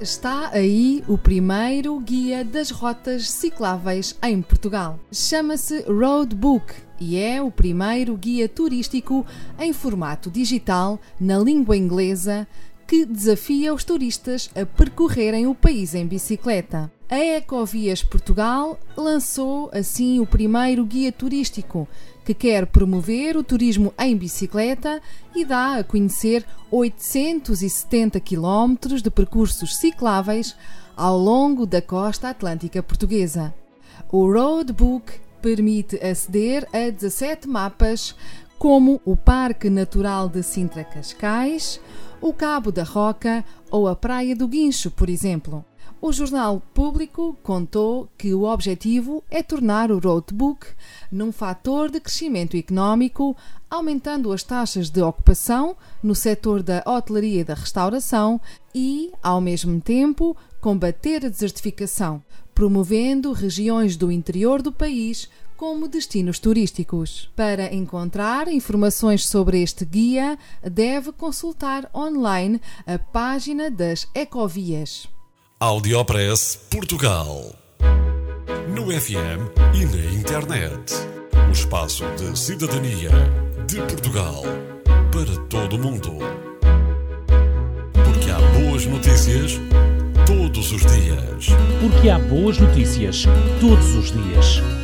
Está aí o primeiro guia das rotas cicláveis em Portugal. Chama-se Roadbook e é o primeiro guia turístico em formato digital na língua inglesa que desafia os turistas a percorrerem o país em bicicleta. A Ecovias Portugal lançou assim o primeiro guia turístico que quer promover o turismo em bicicleta e dá a conhecer 870 quilómetros de percursos cicláveis ao longo da costa atlântica portuguesa. O Roadbook permite aceder a 17 mapas, como o Parque Natural de Sintra Cascais, o Cabo da Roca ou a Praia do Guincho, por exemplo. O jornal público contou que o objetivo é tornar o roadbook num fator de crescimento económico, aumentando as taxas de ocupação no setor da hotelaria e da restauração e, ao mesmo tempo, combater a desertificação, promovendo regiões do interior do país como destinos turísticos. Para encontrar informações sobre este guia, deve consultar online a página das Ecovias. Audiopress Portugal. No FM e na internet. O espaço de cidadania de Portugal para todo o mundo. Porque há boas notícias todos os dias. Porque há boas notícias todos os dias.